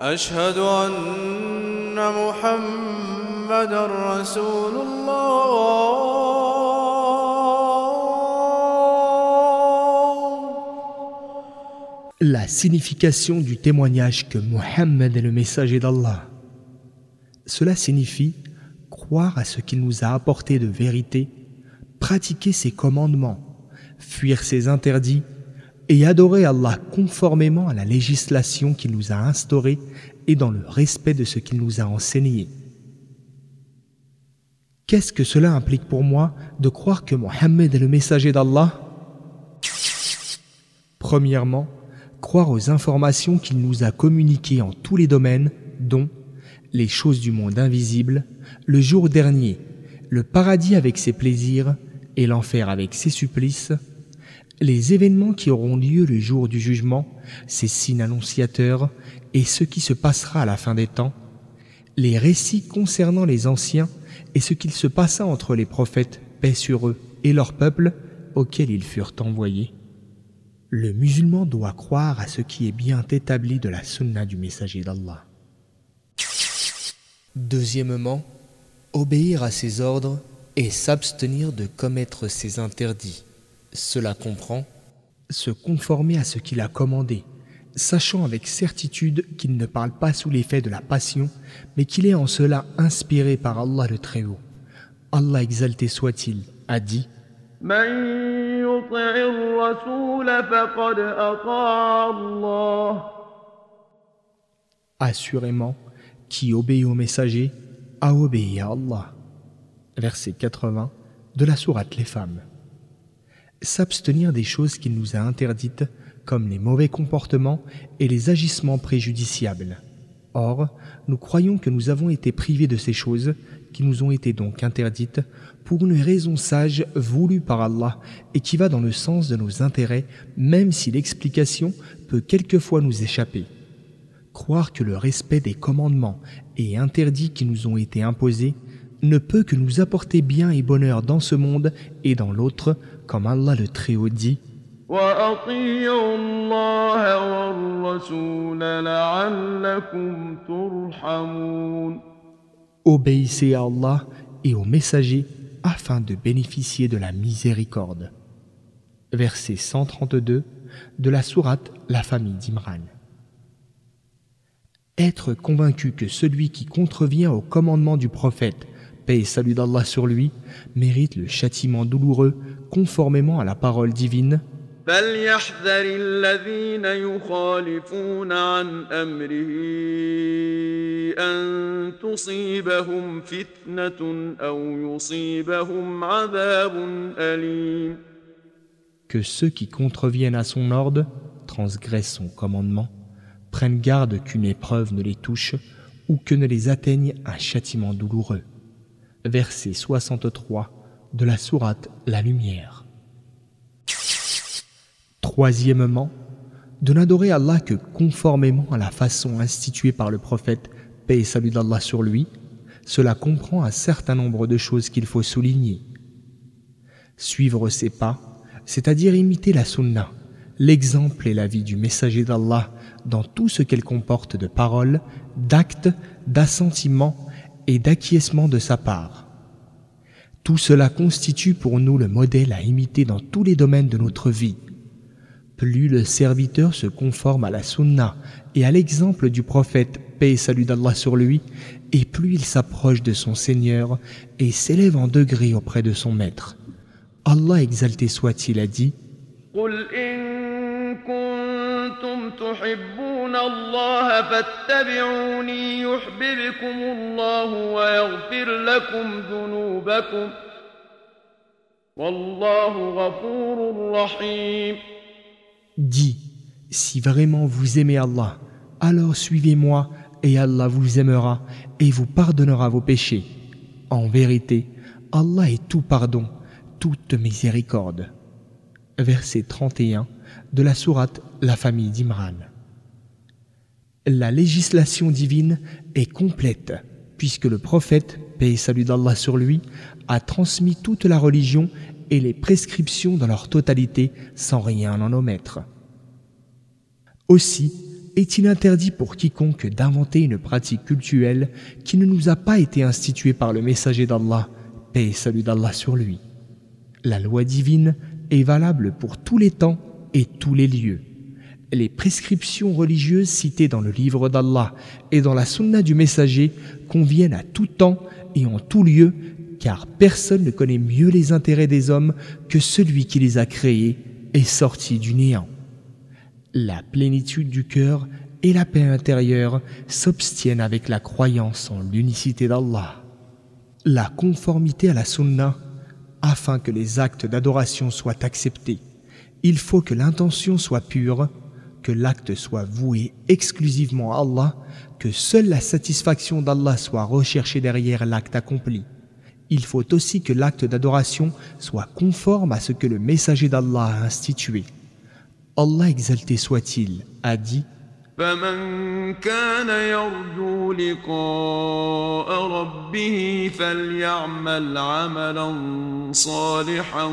أشهد أن محمد رسول الله La signification du témoignage que Mohammed est le messager d'Allah. Cela signifie croire à ce qu'il nous a apporté de vérité, pratiquer ses commandements, fuir ses interdits et adorer Allah conformément à la législation qu'il nous a instaurée et dans le respect de ce qu'il nous a enseigné. Qu'est-ce que cela implique pour moi de croire que Mohammed est le messager d'Allah? Premièrement, croire aux informations qu'il nous a communiquées en tous les domaines, dont les choses du monde invisible, le jour dernier, le paradis avec ses plaisirs et l'enfer avec ses supplices, les événements qui auront lieu le jour du jugement, ses signes annonciateurs et ce qui se passera à la fin des temps, les récits concernant les anciens et ce qu'il se passa entre les prophètes, paix sur eux, et leur peuple auquel ils furent envoyés. Le musulman doit croire à ce qui est bien établi de la sunna du messager d'Allah. Deuxièmement, obéir à ses ordres et s'abstenir de commettre ses interdits. Cela comprend se conformer à ce qu'il a commandé, sachant avec certitude qu'il ne parle pas sous l'effet de la passion, mais qu'il est en cela inspiré par Allah le Très-Haut. Allah exalté soit-il, a dit Assurément, qui obéit au messager a obéi à Allah. Verset 80 de la Sourate Les Femmes. S'abstenir des choses qu'il nous a interdites, comme les mauvais comportements et les agissements préjudiciables. Or, nous croyons que nous avons été privés de ces choses, qui nous ont été donc interdites, pour une raison sage voulue par Allah et qui va dans le sens de nos intérêts, même si l'explication peut quelquefois nous échapper croire que le respect des commandements et interdits qui nous ont été imposés ne peut que nous apporter bien et bonheur dans ce monde et dans l'autre, comme Allah le Très-Haut dit. Obéissez à Allah et aux messagers afin de bénéficier de la miséricorde. Verset 132 de la sourate La famille d'Imran. Être convaincu que celui qui contrevient au commandement du prophète paix et salut d'Allah sur lui, mérite le châtiment douloureux conformément à la parole divine, فليحذر الذين يخالفون عن أمره أن تصيبهم فتنة أو يصيبهم عذاب أليم que ceux qui contreviennent à son ordre, transgressent son commandement, prennent garde qu'une épreuve ne les touche ou que ne les atteigne un châtiment douloureux. Verset 63 de la sourate La Lumière. Troisièmement, de n'adorer Allah que conformément à la façon instituée par le prophète, paix et salut d'Allah sur lui, cela comprend un certain nombre de choses qu'il faut souligner. Suivre ses pas, c'est-à-dire imiter la sunna, l'exemple et la vie du messager d'Allah dans tout ce qu'elle comporte de paroles, d'actes, d'assentiments et d'acquiescement de sa part. Tout cela constitue pour nous le modèle à imiter dans tous les domaines de notre vie. Plus le serviteur se conforme à la sunna et à l'exemple du prophète, paix et salut d'Allah sur lui, et plus il s'approche de son Seigneur et s'élève en degré auprès de son Maître. Allah exalté soit-il a dit « كنتم تحبون الله فاتبعوني يحببكم الله ويغفر لكم ذنوبكم والله غفور رحيم Dis, si vraiment vous aimez Allah, alors suivez-moi et Allah vous aimera et vous pardonnera vos péchés. En vérité, Allah est tout pardon, toute miséricorde. Verset 31 de la sourate La famille d'Imran. La législation divine est complète puisque le prophète, paix et salut d'Allah sur lui, a transmis toute la religion et les prescriptions dans leur totalité sans rien en omettre. Aussi, Est-il interdit pour quiconque d'inventer une pratique cultuelle qui ne nous a pas été instituée par le messager d'Allah, paix et salut d'Allah sur lui La loi divine est valable pour tous les temps et tous les lieux. Les prescriptions religieuses citées dans le livre d'Allah et dans la sunna du messager conviennent à tout temps et en tout lieu, car personne ne connaît mieux les intérêts des hommes que celui qui les a créés et sortis du néant. La plénitude du cœur et la paix intérieure s'obstiennent avec la croyance en l'unicité d'Allah. La conformité à la sunna, afin que les actes d'adoration soient acceptés, il faut que l'intention soit pure que l'acte soit voué exclusivement à Allah, que seule la satisfaction d'Allah soit recherchée derrière l'acte accompli. Il faut aussi que l'acte d'adoration soit conforme à ce que le messager d'Allah a institué. Allah exalté soit-il a dit فمن كان يرجو لقاء ربه فليعمل عملا صالحا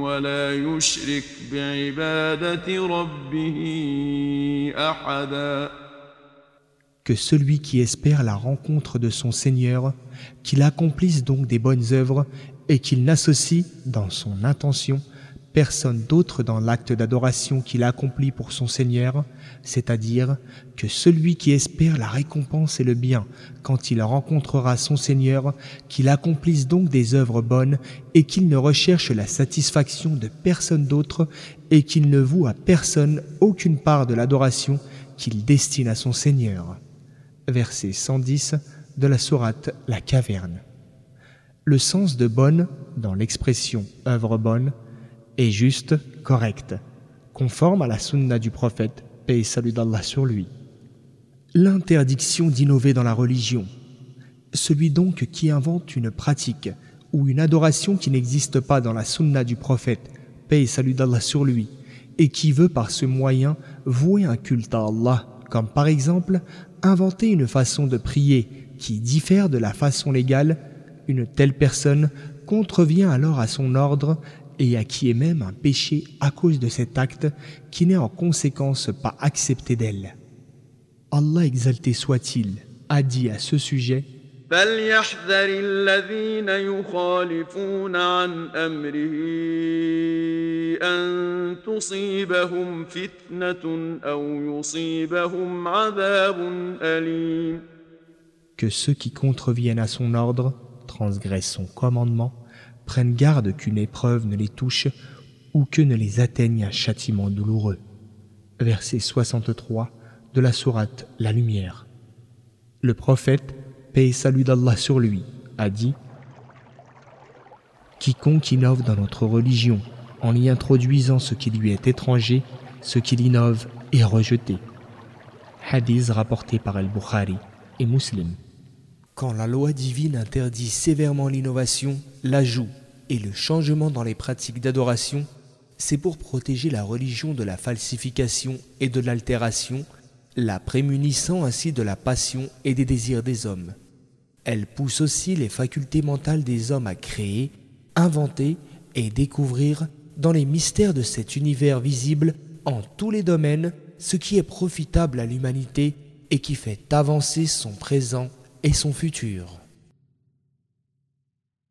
ولا يشرك بعبادة ربه أحدا Que celui qui espère la rencontre de son Seigneur, qu'il accomplisse donc des bonnes œuvres et qu'il n'associe dans son intention personne d'autre dans l'acte d'adoration qu'il accomplit pour son Seigneur, c'est-à-dire que celui qui espère la récompense et le bien quand il rencontrera son Seigneur, qu'il accomplisse donc des œuvres bonnes et qu'il ne recherche la satisfaction de personne d'autre et qu'il ne voue à personne aucune part de l'adoration qu'il destine à son Seigneur. Verset 110 de la sourate La Caverne. Le sens de bonne, dans l'expression œuvre bonne, est juste, correct, conforme à la sunna du prophète, paix et salut d'Allah sur lui. L'interdiction d'innover dans la religion. Celui donc qui invente une pratique ou une adoration qui n'existe pas dans la sunna du prophète, paix et salut d'Allah sur lui, et qui veut par ce moyen vouer un culte à Allah, comme par exemple inventer une façon de prier qui diffère de la façon légale, une telle personne contrevient alors à son ordre et à qui est même un péché à cause de cet acte qui n'est en conséquence pas accepté d'elle. Allah exalté soit-il a dit à ce sujet que ceux qui contreviennent à son ordre transgressent son commandement prennent garde qu'une épreuve ne les touche ou que ne les atteigne un châtiment douloureux. Verset 63 de la sourate La Lumière. Le prophète, paix salut d'Allah sur lui, a dit Quiconque innove dans notre religion en y introduisant ce qui lui est étranger, ce qu'il innove est rejeté. Hadith rapporté par Al-Bukhari et Muslim. Quand la loi divine interdit sévèrement l'innovation, l'ajout et le changement dans les pratiques d'adoration, c'est pour protéger la religion de la falsification et de l'altération, la prémunissant ainsi de la passion et des désirs des hommes. Elle pousse aussi les facultés mentales des hommes à créer, inventer et découvrir dans les mystères de cet univers visible en tous les domaines ce qui est profitable à l'humanité et qui fait avancer son présent et son futur.